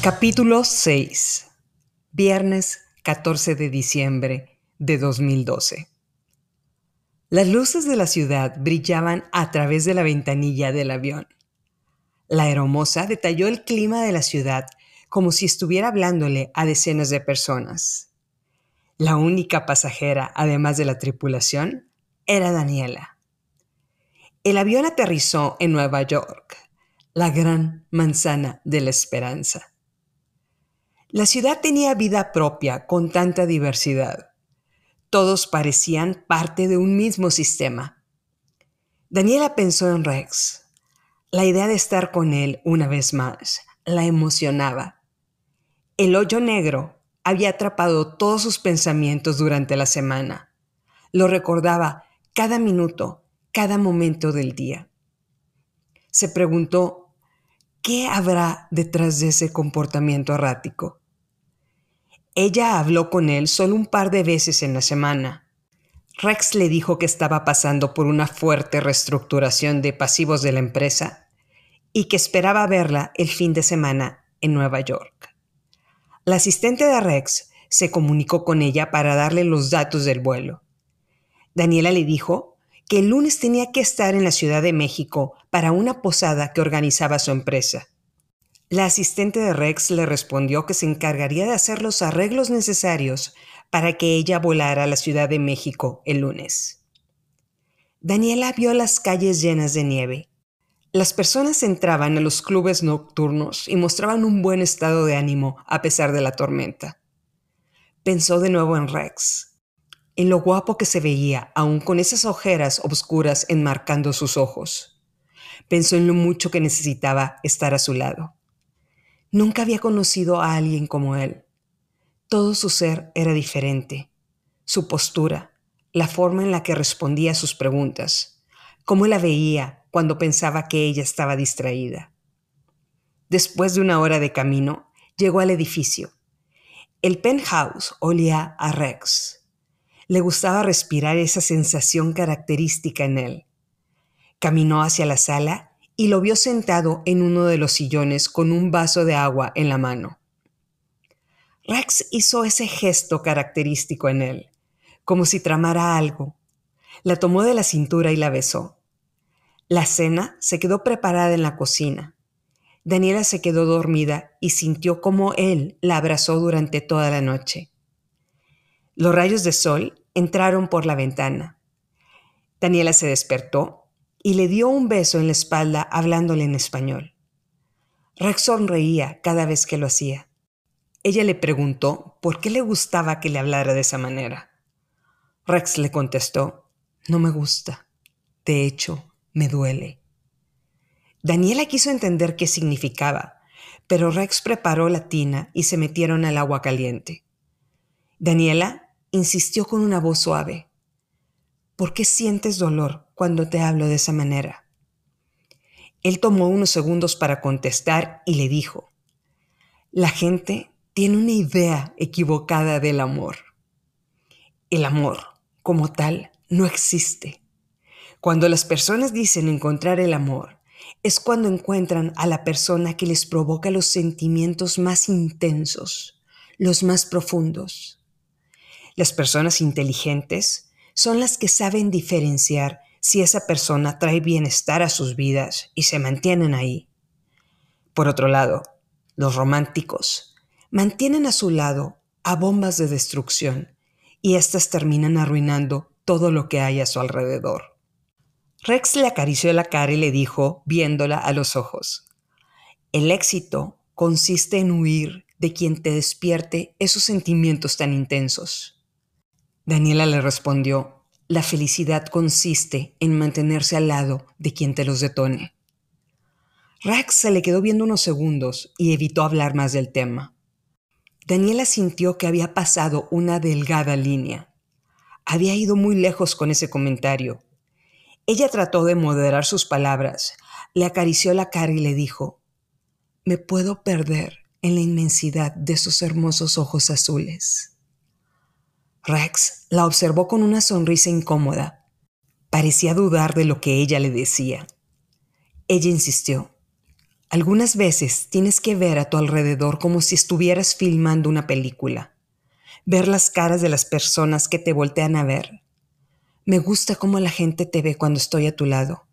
Capítulo 6. Viernes 14 de diciembre de 2012. Las luces de la ciudad brillaban a través de la ventanilla del avión. La aeromoza detalló el clima de la ciudad como si estuviera hablándole a decenas de personas. La única pasajera, además de la tripulación, era Daniela. El avión aterrizó en Nueva York, la gran manzana de la esperanza. La ciudad tenía vida propia con tanta diversidad. Todos parecían parte de un mismo sistema. Daniela pensó en Rex. La idea de estar con él una vez más la emocionaba. El hoyo negro había atrapado todos sus pensamientos durante la semana. Lo recordaba cada minuto, cada momento del día. Se preguntó ¿Qué habrá detrás de ese comportamiento errático? Ella habló con él solo un par de veces en la semana. Rex le dijo que estaba pasando por una fuerte reestructuración de pasivos de la empresa y que esperaba verla el fin de semana en Nueva York. La asistente de Rex se comunicó con ella para darle los datos del vuelo. Daniela le dijo que el lunes tenía que estar en la Ciudad de México para una posada que organizaba su empresa. La asistente de Rex le respondió que se encargaría de hacer los arreglos necesarios para que ella volara a la Ciudad de México el lunes. Daniela vio las calles llenas de nieve. Las personas entraban a los clubes nocturnos y mostraban un buen estado de ánimo a pesar de la tormenta. Pensó de nuevo en Rex en lo guapo que se veía, aún con esas ojeras oscuras enmarcando sus ojos. Pensó en lo mucho que necesitaba estar a su lado. Nunca había conocido a alguien como él. Todo su ser era diferente. Su postura, la forma en la que respondía a sus preguntas, cómo la veía cuando pensaba que ella estaba distraída. Después de una hora de camino, llegó al edificio. El penthouse olía a Rex le gustaba respirar esa sensación característica en él. Caminó hacia la sala y lo vio sentado en uno de los sillones con un vaso de agua en la mano. Rex hizo ese gesto característico en él, como si tramara algo. La tomó de la cintura y la besó. La cena se quedó preparada en la cocina. Daniela se quedó dormida y sintió como él la abrazó durante toda la noche. Los rayos de sol entraron por la ventana. Daniela se despertó y le dio un beso en la espalda hablándole en español. Rex sonreía cada vez que lo hacía. Ella le preguntó por qué le gustaba que le hablara de esa manera. Rex le contestó, no me gusta. De hecho, me duele. Daniela quiso entender qué significaba, pero Rex preparó la tina y se metieron al agua caliente. Daniela insistió con una voz suave. ¿Por qué sientes dolor cuando te hablo de esa manera? Él tomó unos segundos para contestar y le dijo, la gente tiene una idea equivocada del amor. El amor, como tal, no existe. Cuando las personas dicen encontrar el amor, es cuando encuentran a la persona que les provoca los sentimientos más intensos, los más profundos. Las personas inteligentes son las que saben diferenciar si esa persona trae bienestar a sus vidas y se mantienen ahí. Por otro lado, los románticos mantienen a su lado a bombas de destrucción y éstas terminan arruinando todo lo que hay a su alrededor. Rex le acarició la cara y le dijo, viéndola a los ojos, el éxito consiste en huir de quien te despierte esos sentimientos tan intensos. Daniela le respondió, la felicidad consiste en mantenerse al lado de quien te los detone. Rex se le quedó viendo unos segundos y evitó hablar más del tema. Daniela sintió que había pasado una delgada línea. Había ido muy lejos con ese comentario. Ella trató de moderar sus palabras, le acarició la cara y le dijo, me puedo perder en la inmensidad de esos hermosos ojos azules. Rex la observó con una sonrisa incómoda. Parecía dudar de lo que ella le decía. Ella insistió. Algunas veces tienes que ver a tu alrededor como si estuvieras filmando una película. Ver las caras de las personas que te voltean a ver. Me gusta cómo la gente te ve cuando estoy a tu lado.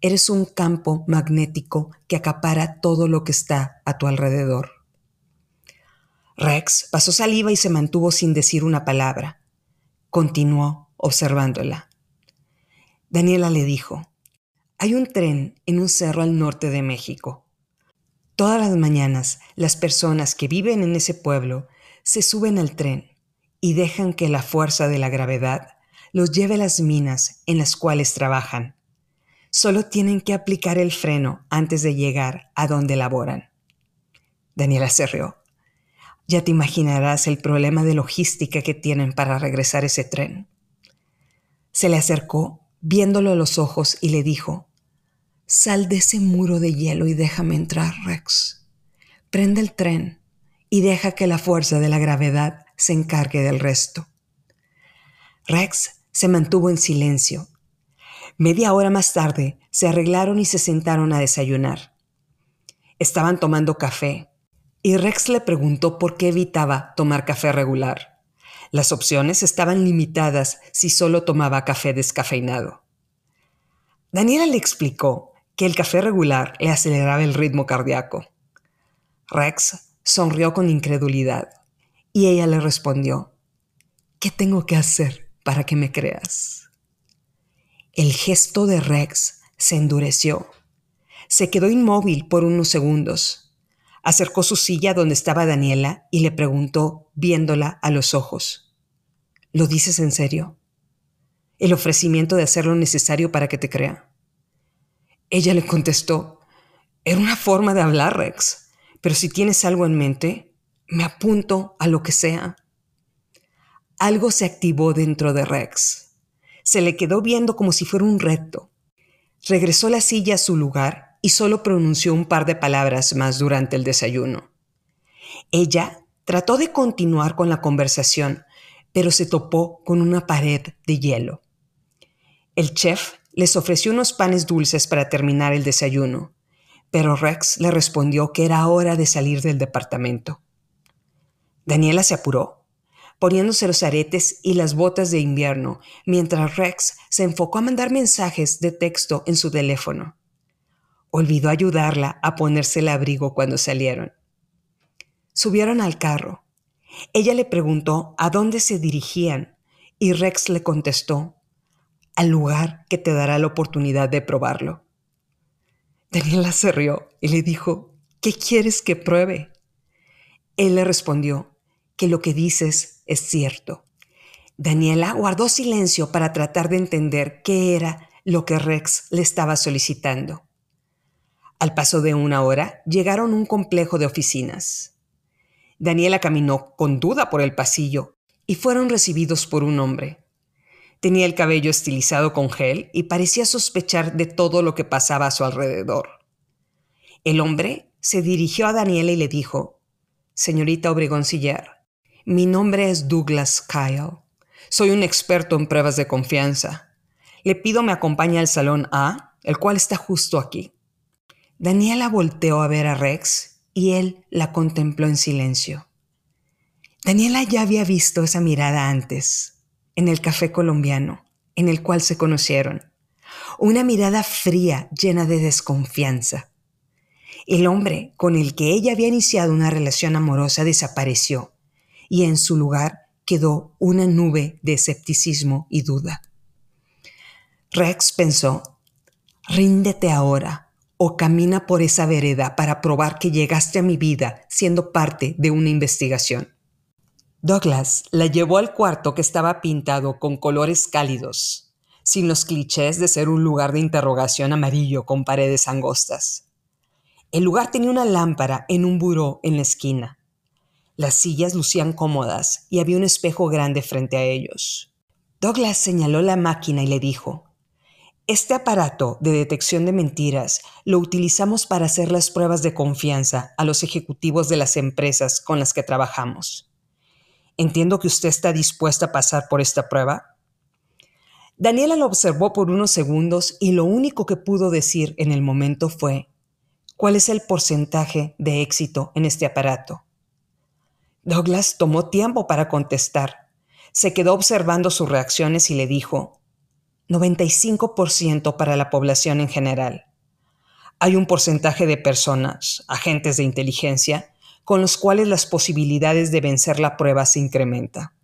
Eres un campo magnético que acapara todo lo que está a tu alrededor. Rex pasó saliva y se mantuvo sin decir una palabra. Continuó observándola. Daniela le dijo, hay un tren en un cerro al norte de México. Todas las mañanas las personas que viven en ese pueblo se suben al tren y dejan que la fuerza de la gravedad los lleve a las minas en las cuales trabajan. Solo tienen que aplicar el freno antes de llegar a donde laboran. Daniela se rió. Ya te imaginarás el problema de logística que tienen para regresar ese tren. Se le acercó, viéndolo a los ojos, y le dijo, Sal de ese muro de hielo y déjame entrar, Rex. Prende el tren y deja que la fuerza de la gravedad se encargue del resto. Rex se mantuvo en silencio. Media hora más tarde se arreglaron y se sentaron a desayunar. Estaban tomando café y Rex le preguntó por qué evitaba tomar café regular. Las opciones estaban limitadas si solo tomaba café descafeinado. Daniela le explicó que el café regular le aceleraba el ritmo cardíaco. Rex sonrió con incredulidad y ella le respondió, ¿qué tengo que hacer para que me creas? El gesto de Rex se endureció. Se quedó inmóvil por unos segundos. Acercó su silla donde estaba Daniela y le preguntó, viéndola a los ojos, ¿lo dices en serio? El ofrecimiento de hacer lo necesario para que te crea. Ella le contestó, era una forma de hablar, Rex, pero si tienes algo en mente, me apunto a lo que sea. Algo se activó dentro de Rex. Se le quedó viendo como si fuera un reto. Regresó la silla a su lugar y solo pronunció un par de palabras más durante el desayuno. Ella trató de continuar con la conversación, pero se topó con una pared de hielo. El chef les ofreció unos panes dulces para terminar el desayuno, pero Rex le respondió que era hora de salir del departamento. Daniela se apuró, poniéndose los aretes y las botas de invierno, mientras Rex se enfocó a mandar mensajes de texto en su teléfono. Olvidó ayudarla a ponerse el abrigo cuando salieron. Subieron al carro. Ella le preguntó a dónde se dirigían y Rex le contestó al lugar que te dará la oportunidad de probarlo. Daniela se rió y le dijo, ¿qué quieres que pruebe? Él le respondió que lo que dices es cierto. Daniela guardó silencio para tratar de entender qué era lo que Rex le estaba solicitando. Al paso de una hora llegaron a un complejo de oficinas. Daniela caminó con duda por el pasillo y fueron recibidos por un hombre. Tenía el cabello estilizado con gel y parecía sospechar de todo lo que pasaba a su alrededor. El hombre se dirigió a Daniela y le dijo, Señorita Obregón mi nombre es Douglas Kyle. Soy un experto en pruebas de confianza. Le pido me acompañe al salón A, el cual está justo aquí. Daniela volteó a ver a Rex y él la contempló en silencio. Daniela ya había visto esa mirada antes en el café colombiano en el cual se conocieron. Una mirada fría llena de desconfianza. El hombre con el que ella había iniciado una relación amorosa desapareció y en su lugar quedó una nube de escepticismo y duda. Rex pensó, ríndete ahora o camina por esa vereda para probar que llegaste a mi vida siendo parte de una investigación. Douglas la llevó al cuarto que estaba pintado con colores cálidos, sin los clichés de ser un lugar de interrogación amarillo con paredes angostas. El lugar tenía una lámpara en un buró en la esquina. Las sillas lucían cómodas y había un espejo grande frente a ellos. Douglas señaló la máquina y le dijo, Este aparato de detección de mentiras lo utilizamos para hacer las pruebas de confianza a los ejecutivos de las empresas con las que trabajamos. Entiendo que usted está dispuesta a pasar por esta prueba. Daniela lo observó por unos segundos y lo único que pudo decir en el momento fue, ¿Cuál es el porcentaje de éxito en este aparato? Douglas tomó tiempo para contestar. Se quedó observando sus reacciones y le dijo, 95% para la población en general. Hay un porcentaje de personas, agentes de inteligencia, con los cuales las posibilidades de vencer la prueba se incrementa.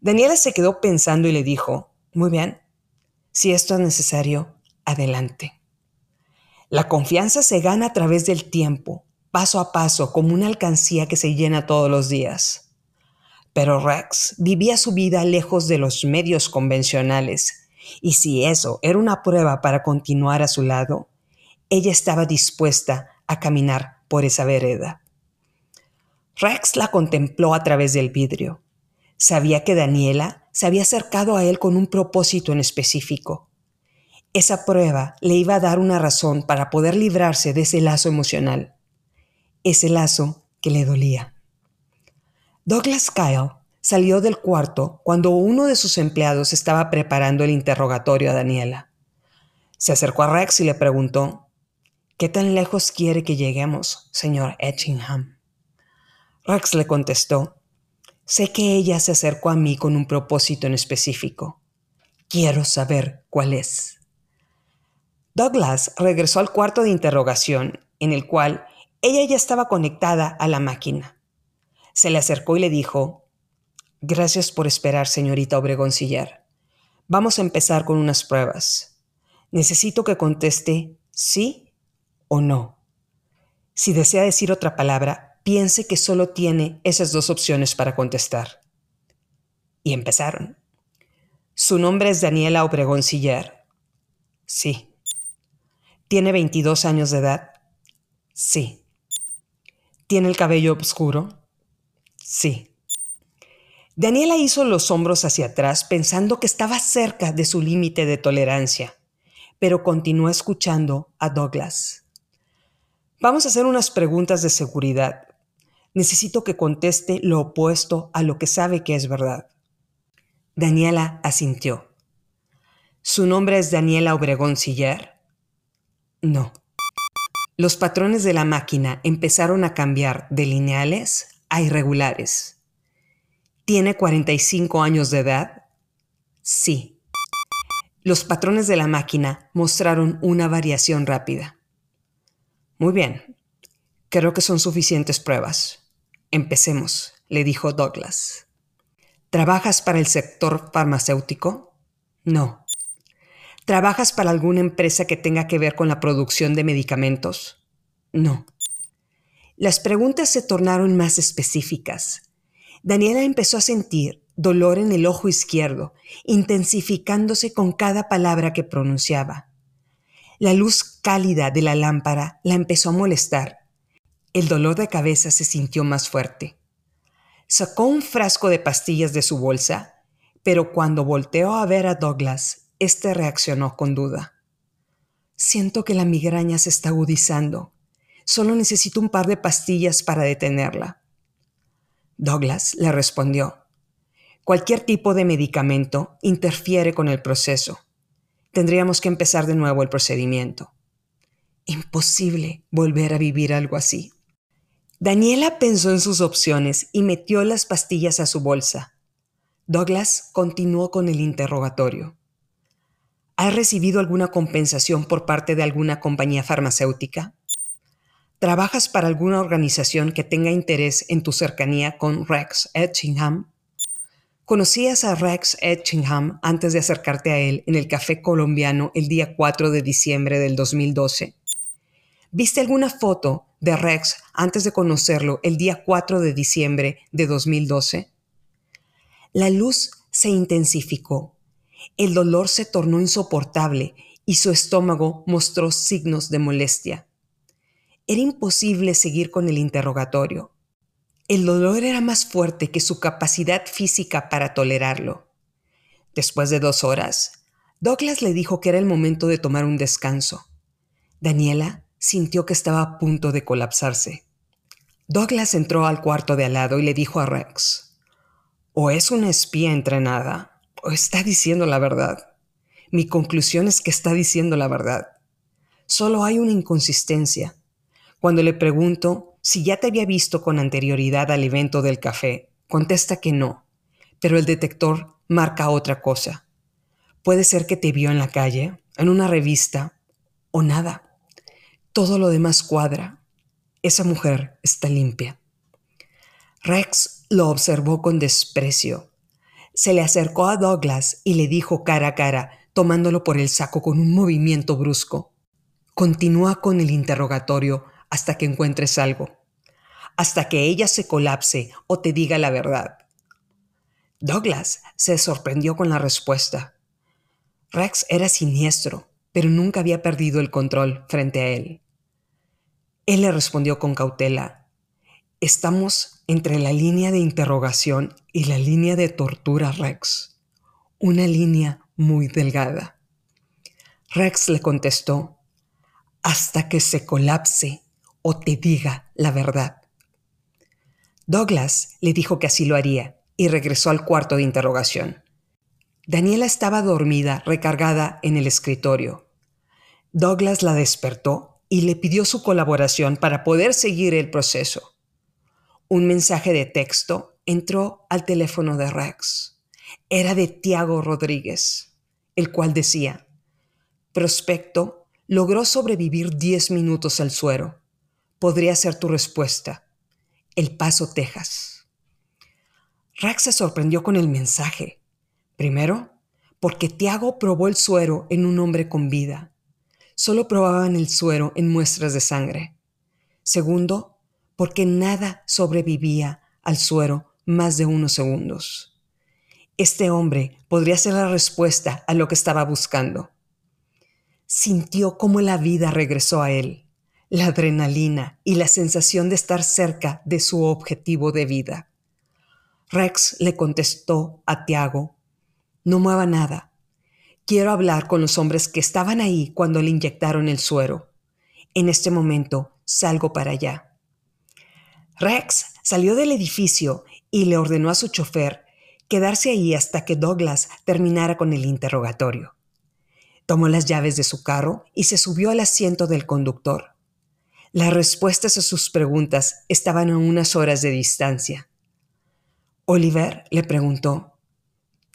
Daniela se quedó pensando y le dijo, muy bien, si esto es necesario, adelante. La confianza se gana a través del tiempo, paso a paso, como una alcancía que se llena todos los días. Pero Rex vivía su vida lejos de los medios convencionales, y si eso era una prueba para continuar a su lado, ella estaba dispuesta a caminar por esa vereda. Rex la contempló a través del vidrio. Sabía que Daniela se había acercado a él con un propósito en específico. Esa prueba le iba a dar una razón para poder librarse de ese lazo emocional, ese lazo que le dolía. Douglas Kyle salió del cuarto cuando uno de sus empleados estaba preparando el interrogatorio a Daniela. Se acercó a Rex y le preguntó, ¿Qué tan lejos quiere que lleguemos, señor Etchingham? Rex le contestó, sé que ella se acercó a mí con un propósito en específico. Quiero saber cuál es. Douglas regresó al cuarto de interrogación, en el cual ella ya estaba conectada a la máquina. Se le acercó y le dijo, Gracias por esperar, señorita Obregón Sillar. Vamos a empezar con unas pruebas. Necesito que conteste sí o no. Si desea decir otra palabra, piense que solo tiene esas dos opciones para contestar. Y empezaron. Su nombre es Daniela Obregón Siller. Sí. ¿Tiene 22 años de edad? Sí. ¿Tiene el cabello oscuro? Sí. Daniela hizo los hombros hacia atrás pensando que estaba cerca de su límite de tolerancia, pero continuó escuchando a Douglas. Vamos a hacer unas preguntas de seguridad necesito que conteste lo opuesto a lo que sabe que es verdad. Daniela asintió. ¿Su nombre es Daniela Obregón Siller? No. Los patrones de la máquina empezaron a cambiar de lineales a irregulares. ¿Tiene 45 años de edad? Sí. Los patrones de la máquina mostraron una variación rápida. Muy bien. Creo que son suficientes pruebas. Empecemos, le dijo Douglas. ¿Trabajas para el sector farmacéutico? No. ¿Trabajas para alguna empresa que tenga que ver con la producción de medicamentos? No. Las preguntas se tornaron más específicas. Daniela empezó a sentir dolor en el ojo izquierdo, intensificándose con cada palabra que pronunciaba. La luz cálida de la lámpara la empezó a molestar el dolor de cabeza se sintió más fuerte. Sacó un frasco de pastillas de su bolsa, pero cuando volteó a ver a Douglas, éste reaccionó con duda. Siento que la migraña se está agudizando. Solo necesito un par de pastillas para detenerla. Douglas le respondió, Cualquier tipo de medicamento interfiere con el proceso. Tendríamos que empezar de nuevo el procedimiento. Imposible volver a vivir algo así. Daniela pensó en sus opciones y metió las pastillas a su bolsa. Douglas continuó con el interrogatorio. ¿Has recibido alguna compensación por parte de alguna compañía farmacéutica? ¿Trabajas para alguna organización que tenga interés en tu cercanía con Rex Etchingham? ¿Conocías a Rex Etchingham antes de acercarte a él en el café colombiano el día 4 de diciembre del 2012? ¿Viste alguna foto de Rex antes de conocerlo el día 4 de diciembre de 2012? La luz se intensificó, el dolor se tornó insoportable y su estómago mostró signos de molestia. Era imposible seguir con el interrogatorio. El dolor era más fuerte que su capacidad física para tolerarlo. Después de dos horas, Douglas le dijo que era el momento de tomar un descanso. Daniela sintió que estaba a punto de colapsarse. Douglas entró al cuarto de al lado y le dijo a Rex, o es una espía entrenada, o está diciendo la verdad. Mi conclusión es que está diciendo la verdad. Solo hay una inconsistencia. Cuando le pregunto si ya te había visto con anterioridad al evento del café, contesta que no, pero el detector marca otra cosa. Puede ser que te vio en la calle, en una revista, o nada. Todo lo demás cuadra. Esa mujer está limpia. Rex lo observó con desprecio. Se le acercó a Douglas y le dijo cara a cara, tomándolo por el saco con un movimiento brusco. Continúa con el interrogatorio hasta que encuentres algo, hasta que ella se colapse o te diga la verdad. Douglas se sorprendió con la respuesta. Rex era siniestro, pero nunca había perdido el control frente a él. Él le respondió con cautela, Estamos entre la línea de interrogación y la línea de tortura, Rex. Una línea muy delgada. Rex le contestó, hasta que se colapse o te diga la verdad. Douglas le dijo que así lo haría y regresó al cuarto de interrogación. Daniela estaba dormida, recargada en el escritorio. Douglas la despertó y le pidió su colaboración para poder seguir el proceso. Un mensaje de texto entró al teléfono de Rex. Era de Tiago Rodríguez, el cual decía, Prospecto logró sobrevivir 10 minutos al suero. Podría ser tu respuesta. El Paso, Texas. Rex se sorprendió con el mensaje. Primero, porque Tiago probó el suero en un hombre con vida. Solo probaban el suero en muestras de sangre. Segundo, porque nada sobrevivía al suero más de unos segundos. Este hombre podría ser la respuesta a lo que estaba buscando. Sintió cómo la vida regresó a él, la adrenalina y la sensación de estar cerca de su objetivo de vida. Rex le contestó a Tiago, no mueva nada. Quiero hablar con los hombres que estaban ahí cuando le inyectaron el suero. En este momento salgo para allá. Rex salió del edificio y le ordenó a su chofer quedarse ahí hasta que Douglas terminara con el interrogatorio. Tomó las llaves de su carro y se subió al asiento del conductor. Las respuestas a sus preguntas estaban a unas horas de distancia. Oliver le preguntó,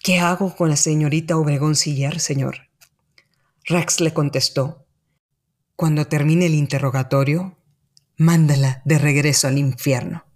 ¿Qué hago con la señorita Obregón Siller, señor? Rex le contestó, Cuando termine el interrogatorio, mándala de regreso al infierno.